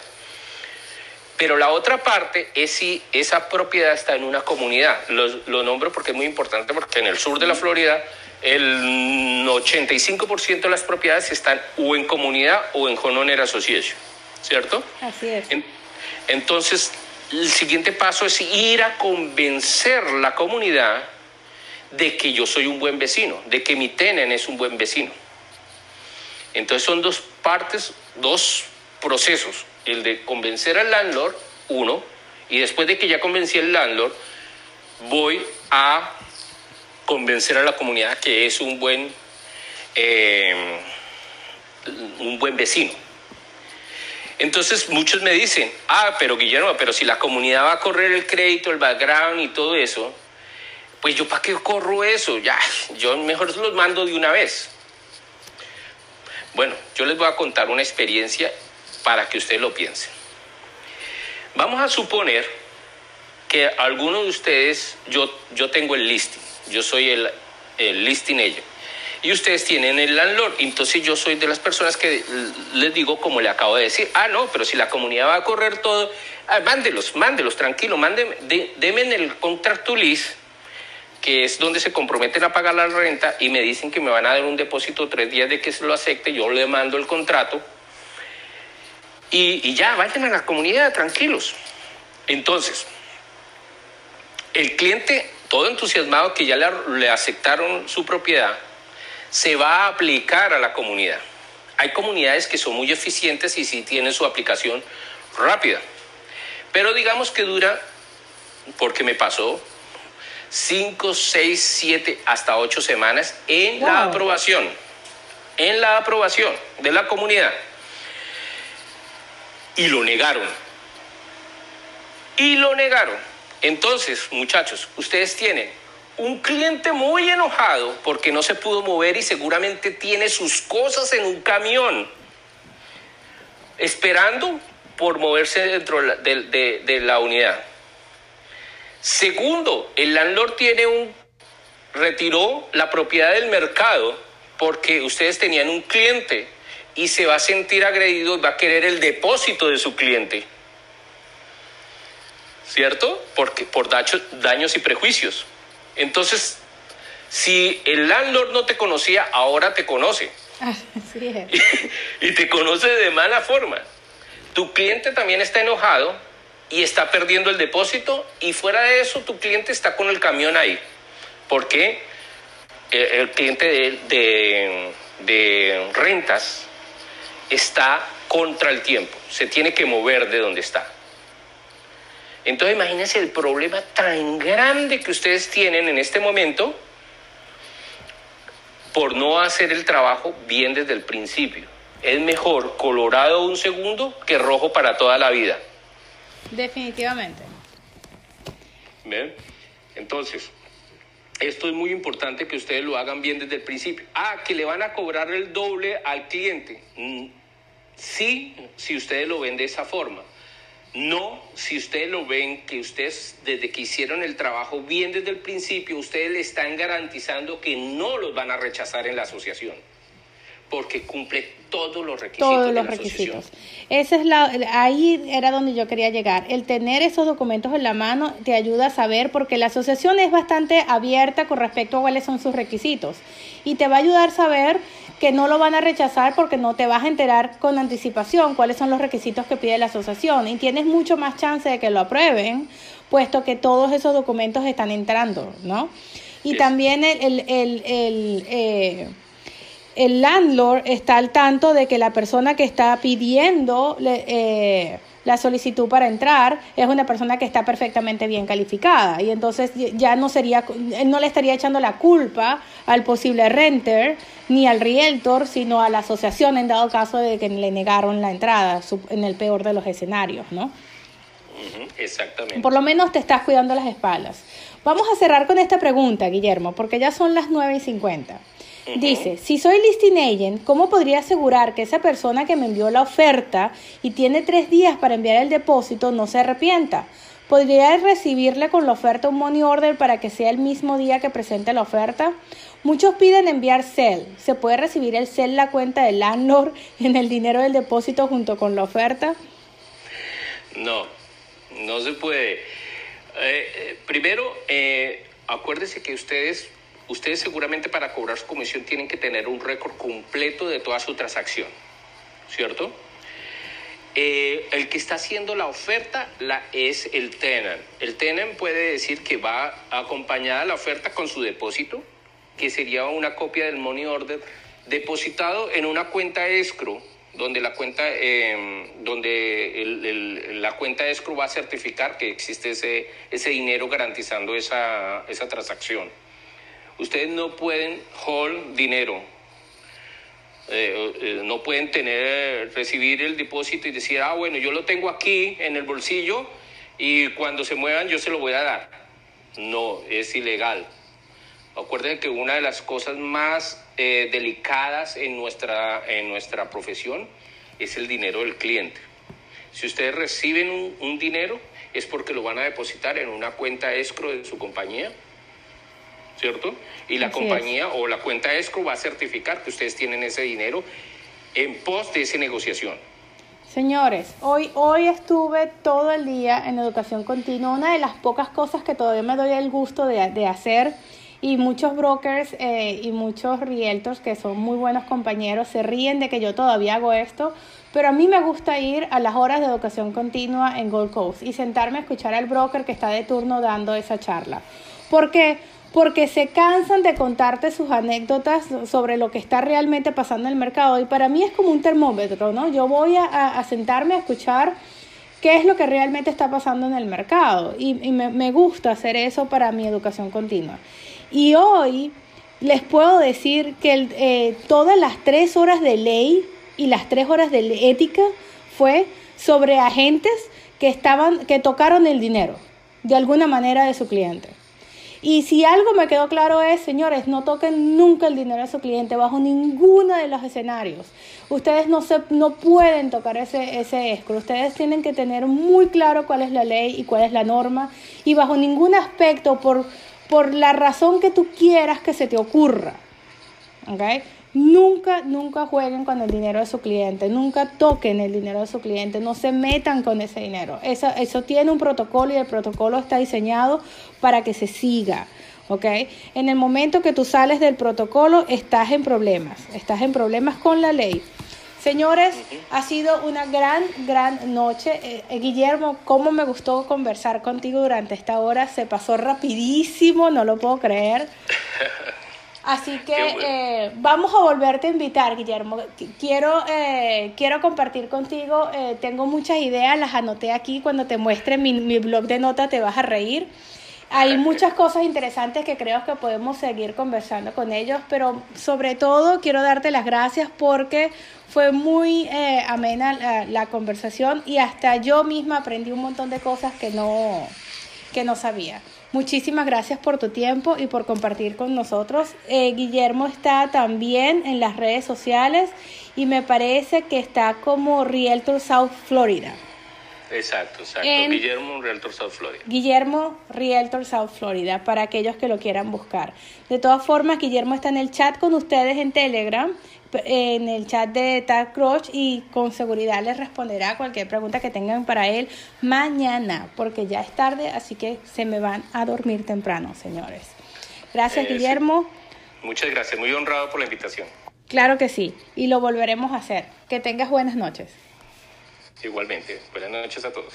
Pero la otra parte es si esa propiedad está en una comunidad. Lo, lo nombro porque es muy importante, porque en el sur de la Florida el 85% de las propiedades están o en comunidad o en homeowner association, ¿cierto? Así es. En- entonces, el siguiente paso es ir a convencer la comunidad de que yo soy un buen vecino, de que mi tenant es un buen vecino. Entonces son dos partes, dos procesos. El de convencer al landlord, uno, y después de que ya convencí al landlord, voy a convencer a la comunidad que es un buen, eh, un buen vecino. Entonces muchos me dicen, ah, pero Guillermo, pero si la comunidad va a correr el crédito, el background y todo eso, pues yo para qué corro eso, ya, yo mejor los mando de una vez. Bueno, yo les voy a contar una experiencia para que ustedes lo piensen. Vamos a suponer que alguno de ustedes, yo, yo tengo el listing, yo soy el, listing agent, y ustedes tienen el landlord, entonces yo soy de las personas que les digo como le acabo de decir, ah, no, pero si la comunidad va a correr todo, ah, mándelos, mándelos, tranquilo, mándenme, de, denme en el contract to lease, que es donde se comprometen a pagar la renta y me dicen que me van a dar un depósito tres días de que se lo acepte, yo le mando el contrato y, ya, vayan a la comunidad tranquilos. Entonces, el cliente, todo entusiasmado que ya le, le aceptaron su propiedad, se va a aplicar a la comunidad. Hay comunidades que son muy eficientes y sí tienen su aplicación rápida. Pero digamos que dura, porque me pasó, 5, 6, 7, hasta 8 semanas en la aprobación. En la aprobación de la comunidad. Y lo negaron. Y lo negaron. Entonces, muchachos, ustedes tienen un cliente muy enojado porque no se pudo mover y seguramente tiene sus cosas en un camión esperando por moverse dentro de la unidad. Segundo, el landlord tiene un retiró la propiedad del mercado porque ustedes tenían un cliente y se va a sentir agredido y va a querer el depósito de su cliente. ¿Cierto? Porque por daños y prejuicios. Entonces, si el landlord no te conocía, ahora te conoce Así es. <laughs> y te conoce de mala forma. Tu cliente también está enojado y está perdiendo el depósito y fuera de eso tu cliente está con el camión ahí. Porque el, el cliente de- de rentas está contra el tiempo, se tiene que mover de donde está. Entonces imagínense el problema tan grande que ustedes tienen en este momento por no hacer el trabajo bien desde el principio. Es mejor colorado un segundo que rojo para toda la vida. Definitivamente. ¿Ven? Entonces, esto es muy importante que ustedes lo hagan bien desde el principio. Ah, que le van a cobrar el doble al cliente. Mm, sí, si ustedes lo ven de esa forma. No, si ustedes lo ven que ustedes desde que hicieron el trabajo bien desde el principio, ustedes le están garantizando que no los van a rechazar en la asociación porque cumple todos los requisitos. Todos los requisitos. Esa es la, ahí era donde yo quería llegar. El tener esos documentos en la mano te ayuda a saber, porque la asociación es bastante abierta con respecto a cuáles son sus requisitos. Y te va a ayudar a saber que no lo van a rechazar porque no te vas a enterar con anticipación cuáles son los requisitos que pide la asociación. Y tienes mucho más chance de que lo aprueben, puesto que todos esos documentos están entrando, ¿no? Y también el, el, el, el eh, el landlord está al tanto de que la persona que está pidiendo eh, la solicitud para entrar es una persona que está perfectamente bien calificada. Y entonces ya no sería no le estaría echando la culpa al posible renter ni al realtor sino a la asociación en dado caso de que le negaron la entrada en el peor de los escenarios no exactamente. Por lo menos te estás cuidando las espaldas. Vamos a cerrar con esta pregunta Guillermo porque ya son las nueve y cincuenta Dice, si soy listing agent, ¿cómo podría asegurar que esa persona que me envió la oferta y tiene tres días para enviar el depósito no se arrepienta? ¿Podría recibirle con la oferta un money order para que sea el mismo día que presente la oferta? Muchos piden enviar CEL. ¿Se puede recibir el CEL la cuenta del landlord <laughs> en el dinero del depósito junto con la oferta? No, no se puede. Eh, eh, primero, eh, acuérdese que ustedes ustedes seguramente para cobrar su comisión tienen que tener un récord completo de toda su transacción, ¿cierto? Eh, el que está haciendo la oferta la, es el tenant. El tenant puede decir que va acompañada la oferta con su depósito, que sería una copia del money order depositado en una cuenta escrow, donde la cuenta, em, donde la cuenta escrow va a certificar que existe ese, ese dinero garantizando esa, esa transacción. Ustedes no pueden hold dinero. Eh, eh, no pueden tener, recibir el depósito y decir, ah, bueno, yo lo tengo aquí en el bolsillo y cuando se muevan yo se lo voy a dar. No, es ilegal. Acuérdense que una de las cosas más eh, delicadas en nuestra, en nuestra profesión es el dinero del cliente. Si ustedes reciben un, un dinero es porque lo van a depositar en una cuenta escro de su compañía ¿cierto? Y la compañía o la cuenta escro va a certificar que ustedes tienen ese dinero en pos de esa negociación. Señores, hoy, hoy estuve todo el día en educación continua. Una de las pocas cosas que todavía me doy el gusto de, de hacer y muchos brokers eh, y muchos realtors que son muy buenos compañeros se ríen de que yo todavía hago esto, pero a mí me gusta ir a las horas de educación continua en Gold Coast y sentarme a escuchar al broker que está de turno dando esa charla. Porque porque se cansan de contarte sus anécdotas sobre lo que está realmente pasando en el mercado. Y para mí es como un termómetro, ¿no? Yo voy a, sentarme a escuchar qué es lo que realmente está pasando en el mercado. Y, me, gusta hacer eso para mi educación continua. Y hoy les puedo decir que eh, todas las tres horas de ley y las tres horas de ética fue sobre agentes que estaban, que tocaron el dinero de alguna manera de su cliente. Y si algo me quedó claro es, señores, no toquen nunca el dinero de su cliente bajo ninguno de los escenarios. Ustedes no, se, no pueden tocar ese, ese. Ustedes tienen que tener muy claro cuál es la ley y cuál es la norma. Y bajo ningún aspecto, por, por la razón que tú quieras que se te ocurra. ¿okay? Nunca, nunca jueguen con el dinero de su cliente, nunca toquen el dinero de su cliente, no se metan con ese dinero. Eso, eso tiene un protocolo y el protocolo está diseñado para que se siga. ¿ok? En el momento que tú sales del protocolo, estás en problemas, estás en problemas con la ley. Señores, ha sido una gran, gran noche. Eh, eh, Guillermo, cómo me gustó conversar contigo durante esta hora. Se pasó rapidísimo, no lo puedo creer. <laughs> Así que eh, vamos a volverte a invitar, Guillermo. Quiero, eh, quiero compartir contigo, eh, tengo muchas ideas, las anoté aquí, cuando te muestre mi, mi blog de notas te vas a reír. Hay muchas cosas interesantes que creo que podemos seguir conversando con ellos, pero sobre todo quiero darte las gracias porque fue muy amena la, la, conversación y hasta yo misma aprendí un montón de cosas que no, que no sabía. Muchísimas gracias por tu tiempo y por compartir con nosotros. Eh, Guillermo está también en las redes sociales y me parece que está como Realtor South Florida. Exacto, exacto. Guillermo Realtor South Florida. Guillermo Realtor South Florida, para aquellos que lo quieran buscar. De todas formas, Guillermo está en el chat con ustedes en Telegram, en el chat de Tag Crush y con seguridad les responderá cualquier pregunta que tengan para él mañana, porque ya es tarde, así que se me van a dormir temprano, señores. Gracias, eh, Guillermo. Muchas gracias, muy honrado por la invitación. Claro que sí, y lo volveremos a hacer. Que tengas buenas noches. Igualmente. Buenas noches a todos.